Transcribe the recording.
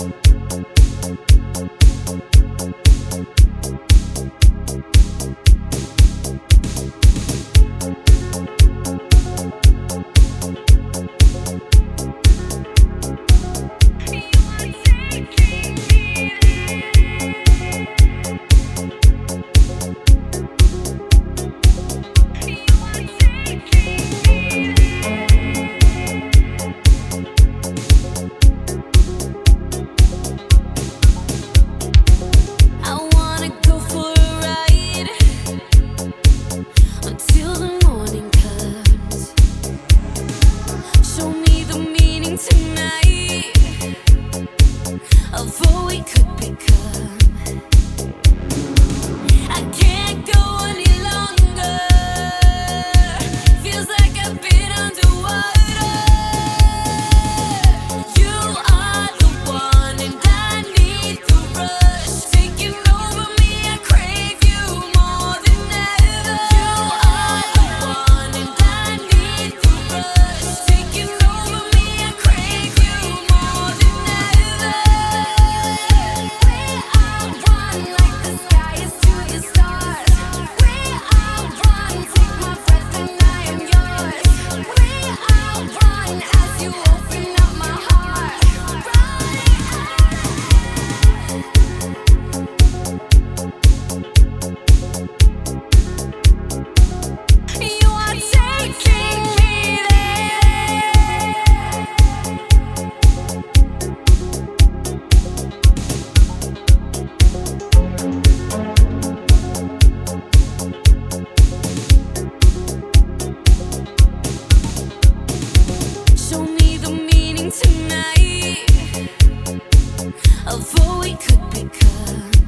you Although we could become, I can't go on. tonight. Although we could become.